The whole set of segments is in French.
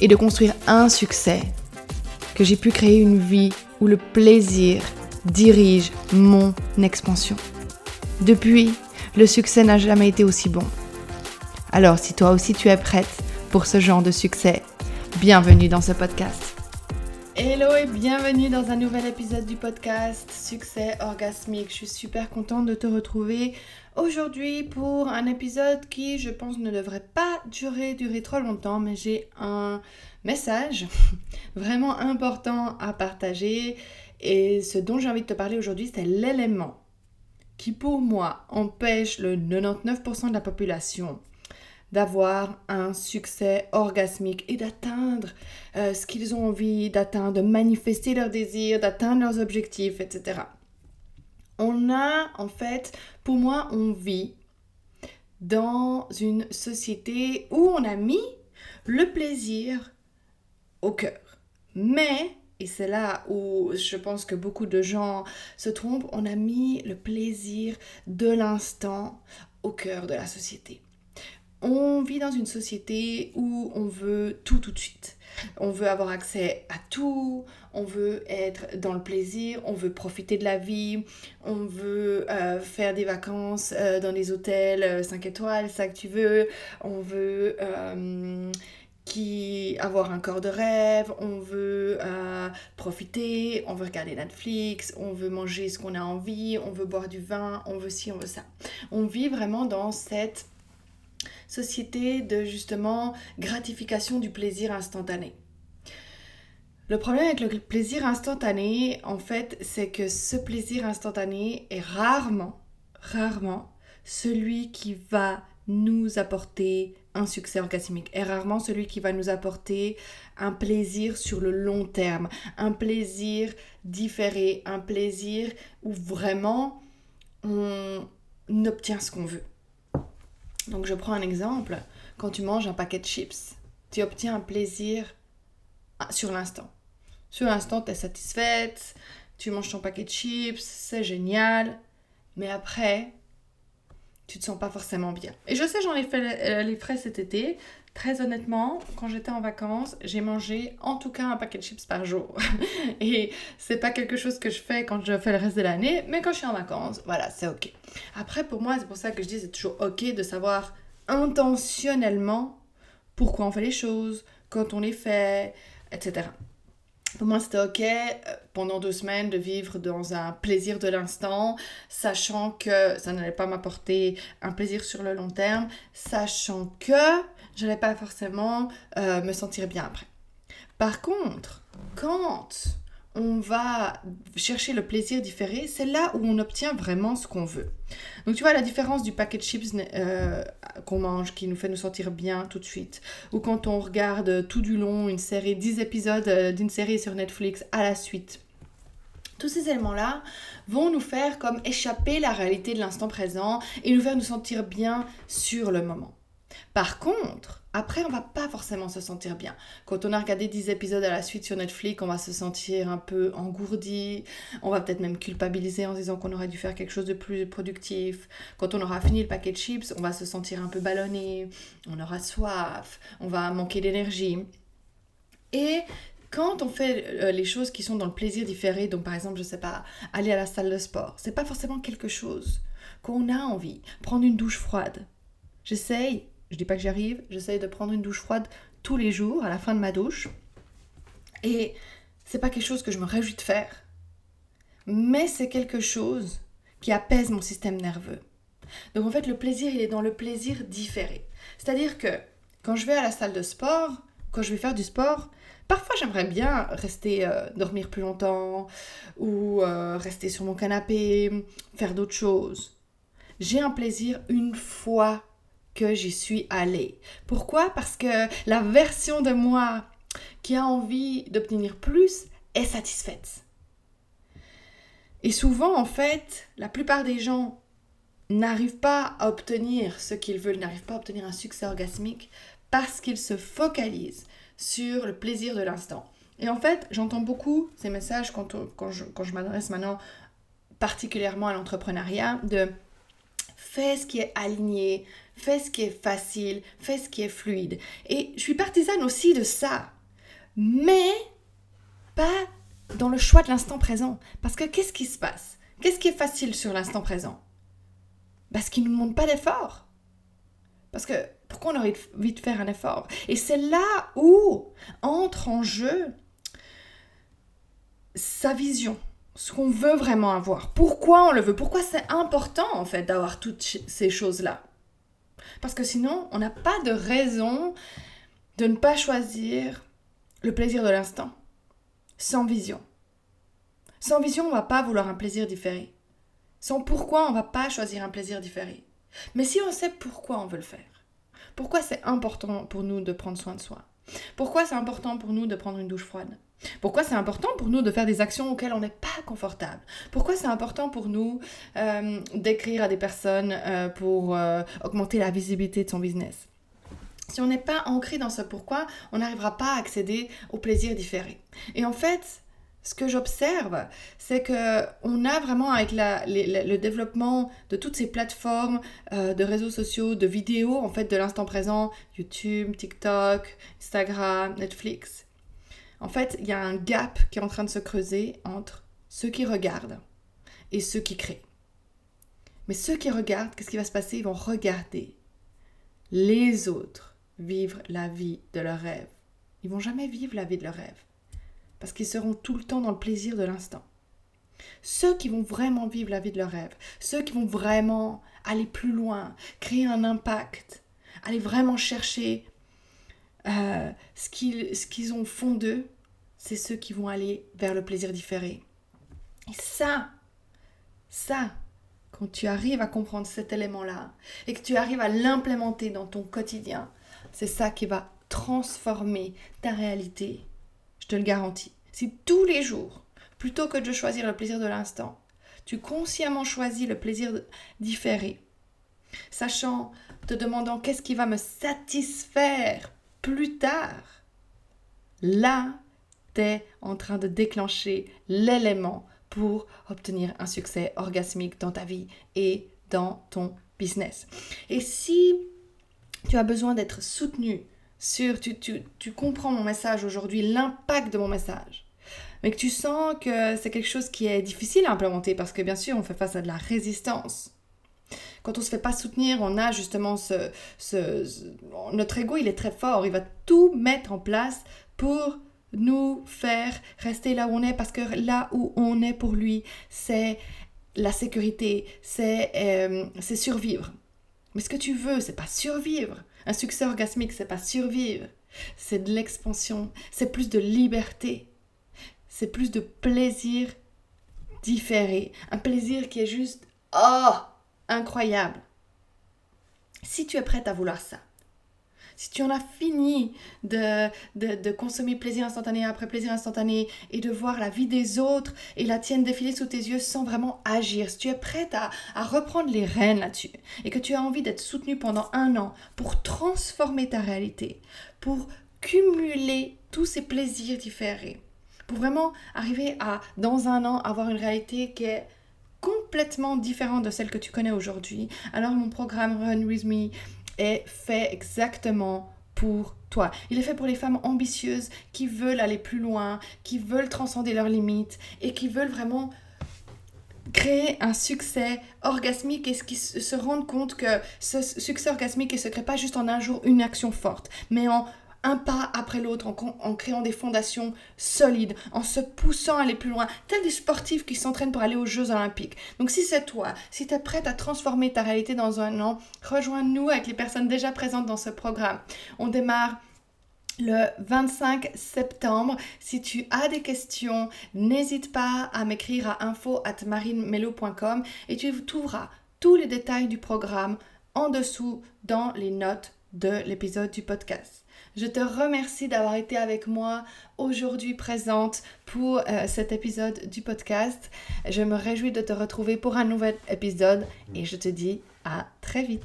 et de construire un succès, que j'ai pu créer une vie où le plaisir dirige mon expansion. Depuis, le succès n'a jamais été aussi bon. Alors si toi aussi tu es prête pour ce genre de succès, bienvenue dans ce podcast. Hello et bienvenue dans un nouvel épisode du podcast Succès orgasmique. Je suis super contente de te retrouver aujourd'hui pour un épisode qui, je pense, ne devrait pas durer, durer trop longtemps, mais j'ai un message vraiment important à partager. Et ce dont j'ai envie de te parler aujourd'hui, c'est l'élément qui, pour moi, empêche le 99% de la population d'avoir un succès orgasmique et d'atteindre euh, ce qu'ils ont envie d'atteindre, de manifester leurs désirs, d'atteindre leurs objectifs, etc. On a, en fait, pour moi, on vit dans une société où on a mis le plaisir au cœur. Mais, et c'est là où je pense que beaucoup de gens se trompent, on a mis le plaisir de l'instant au cœur de la société. On vit dans une société où on veut tout tout de suite. On veut avoir accès à tout, on veut être dans le plaisir, on veut profiter de la vie, on veut euh, faire des vacances euh, dans des hôtels 5 euh, étoiles, ça que tu veux, on veut qui avoir un corps de rêve, on veut profiter, on veut regarder Netflix, on veut manger ce qu'on a envie, on veut boire du vin, on veut ci, on veut ça. On vit vraiment dans cette société de justement gratification du plaisir instantané. Le problème avec le plaisir instantané, en fait, c'est que ce plaisir instantané est rarement, rarement celui qui va nous apporter un succès orgasmique est rarement celui qui va nous apporter un plaisir sur le long terme, un plaisir différé, un plaisir où vraiment on obtient ce qu'on veut. Donc je prends un exemple, quand tu manges un paquet de chips, tu obtiens un plaisir sur l'instant. Sur l'instant, tu es satisfaite, tu manges ton paquet de chips, c'est génial. Mais après, tu te sens pas forcément bien. Et je sais, j'en ai fait euh, les frais cet été. Très honnêtement, quand j'étais en vacances, j'ai mangé en tout cas un paquet de chips par jour. Et c'est pas quelque chose que je fais quand je fais le reste de l'année, mais quand je suis en vacances, voilà, c'est ok. Après, pour moi, c'est pour ça que je dis c'est toujours ok de savoir intentionnellement pourquoi on fait les choses, quand on les fait, etc. Pour moi, c'était OK euh, pendant deux semaines de vivre dans un plaisir de l'instant, sachant que ça n'allait pas m'apporter un plaisir sur le long terme, sachant que je n'allais pas forcément euh, me sentir bien après. Par contre, quand on va chercher le plaisir différé, c'est là où on obtient vraiment ce qu'on veut. Donc tu vois la différence du paquet de chips euh, qu'on mange qui nous fait nous sentir bien tout de suite, ou quand on regarde tout du long une série, 10 épisodes euh, d'une série sur Netflix à la suite. Tous ces éléments-là vont nous faire comme échapper la réalité de l'instant présent et nous faire nous sentir bien sur le moment. Par contre, après, on va pas forcément se sentir bien. Quand on a regardé 10 épisodes à la suite sur Netflix, on va se sentir un peu engourdi, on va peut-être même culpabiliser en disant qu'on aurait dû faire quelque chose de plus productif. Quand on aura fini le paquet de chips, on va se sentir un peu ballonné, on aura soif, on va manquer d'énergie. Et quand on fait euh, les choses qui sont dans le plaisir différé, donc par exemple, je sais pas, aller à la salle de sport, c'est pas forcément quelque chose qu'on a envie. Prendre une douche froide. J'essaye je dis pas que j'arrive, j'essaye de prendre une douche froide tous les jours à la fin de ma douche. Et c'est pas quelque chose que je me réjouis de faire. Mais c'est quelque chose qui apaise mon système nerveux. Donc en fait, le plaisir, il est dans le plaisir différé. C'est-à-dire que quand je vais à la salle de sport, quand je vais faire du sport, parfois j'aimerais bien rester euh, dormir plus longtemps ou euh, rester sur mon canapé, faire d'autres choses. J'ai un plaisir une fois que j'y suis allée. Pourquoi? Parce que la version de moi qui a envie d'obtenir plus est satisfaite. Et souvent, en fait, la plupart des gens n'arrivent pas à obtenir ce qu'ils veulent, n'arrivent pas à obtenir un succès orgasmique parce qu'ils se focalisent sur le plaisir de l'instant. Et en fait, j'entends beaucoup ces messages quand, je, je m'adresse maintenant particulièrement à l'entrepreneuriat de fais ce qui est aligné, fais ce qui est facile, fais ce qui est fluide. Et je suis partisane aussi de ça, mais pas dans le choix de l'instant présent. Parce que qu'est-ce qui se passe? Qu'est-ce qui est facile sur l'instant présent? Parce qu'il ne nous demande pas d'effort. Parce que pourquoi on aurait envie de faire un effort? Et c'est là où entre en jeu sa vision, ce qu'on veut vraiment avoir. Pourquoi on le veut? Pourquoi c'est important en fait d'avoir toutes ces choses-là? Parce que sinon, on n'a pas de raison de ne pas choisir le plaisir de l'instant sans vision. Sans vision, on va pas vouloir un plaisir différé. Sans pourquoi, on va pas choisir un plaisir différé. Mais si on sait pourquoi on veut le faire, pourquoi c'est important pour nous de prendre soin de soi, pourquoi c'est important pour nous de prendre une douche froide, pourquoi c'est important pour nous de faire des actions auxquelles on n'est pas confortable? Pourquoi c'est important pour nous euh, d'écrire à des personnes euh, pour euh, augmenter la visibilité de son business? Si on n'est pas ancré dans ce pourquoi, on n'arrivera pas à accéder au plaisir différé. Et en fait, ce que j'observe, c'est que on a vraiment avec le développement de toutes ces plateformes de réseaux sociaux, de vidéos en fait de l'instant présent, YouTube, TikTok, Instagram, Netflix. En fait, il y a un gap qui est en train de se creuser entre ceux qui regardent et ceux qui créent. Mais ceux qui regardent, qu'est-ce qui va se passer? Ils vont regarder les autres vivre la vie de leur rêve. Ils vont jamais vivre la vie de leur rêve parce qu'ils seront tout le temps dans le plaisir de l'instant. Ceux qui vont vraiment vivre la vie de leur rêve, ceux qui vont vraiment aller plus loin, créer un impact, aller vraiment chercher euh, ce qu'ils ont fond d'eux, c'est ceux qui vont aller vers le plaisir différé. Et ça, ça, quand tu arrives à comprendre cet élément-là et que tu arrives à l'implémenter dans ton quotidien, c'est ça qui va transformer ta réalité te le garantis. Si tous les jours, plutôt que de choisir le plaisir de l'instant, tu consciemment choisis le plaisir différé, sachant, te demandant qu'est-ce qui va me satisfaire plus tard, là, tu es en train de déclencher l'élément pour obtenir un succès orgasmique dans ta vie et dans ton business. Et si tu as besoin d'être soutenu sur, tu, tu, comprends mon message aujourd'hui, l'impact de mon message, mais que tu sens que c'est quelque chose qui est difficile à implémenter parce que bien sûr on fait face à de la résistance. Quand on se fait pas soutenir, on a justement ce, ce, notre ego, il est très fort, il va tout mettre en place pour nous faire rester là où on est parce que là où on est pour lui, c'est la sécurité, c'est euh, survivre. Mais ce que tu veux, c'est pas survivre. Un succès orgasmique, c'est pas survivre, c'est de l'expansion, c'est plus de liberté, c'est plus de plaisir différé, un plaisir qui est juste oh incroyable. Si tu es prête à vouloir ça, si tu en as fini de, de, consommer plaisir instantané après plaisir instantané et de voir la vie des autres et la tienne défiler sous tes yeux sans vraiment agir, si tu es prête à, à reprendre les rênes là-dessus et que tu as envie d'être soutenu pendant un an pour transformer ta réalité, pour cumuler tous ces plaisirs différés, pour vraiment arriver à, dans un an, avoir une réalité qui est complètement différente de celle que tu connais aujourd'hui, alors mon programme Run With Me est fait exactement pour toi. Il est fait pour les femmes ambitieuses qui veulent aller plus loin, qui veulent transcender leurs limites et qui veulent vraiment créer un succès orgasmique et qui se rendent compte que ce succès orgasmique ne se crée pas juste en un jour une action forte, mais en un pas après l'autre, en, créant des fondations solides, en se poussant à aller plus loin, tel des sportifs qui s'entraînent pour aller aux Jeux olympiques. Donc si c'est toi, si tu es prête à transformer ta réalité dans un an, rejoins-nous avec les personnes déjà présentes dans ce programme. On démarre le 25 septembre. Si tu as des questions, n'hésite pas à m'écrire à info at marinemelo.com et tu trouveras tous les détails du programme en dessous dans les notes de l'épisode du podcast. Je te remercie d'avoir été avec moi aujourd'hui présente pour euh, cet épisode du podcast. Je me réjouis de te retrouver pour un nouvel épisode et je te dis à très vite.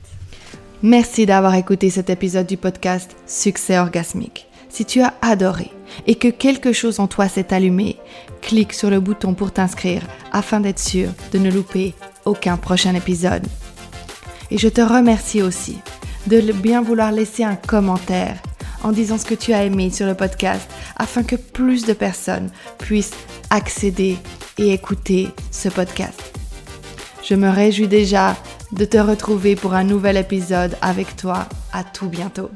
Merci d'avoir écouté cet épisode du podcast Succès orgasmique. Si tu as adoré et que quelque chose en toi s'est allumé, clique sur le bouton pour t'inscrire afin d'être sûr de ne louper aucun prochain épisode. Et je te remercie aussi de bien vouloir laisser un commentaire en disant ce que tu as aimé sur le podcast afin que plus de personnes puissent accéder et écouter ce podcast. Je me réjouis déjà de te retrouver pour un nouvel épisode avec toi. À tout bientôt.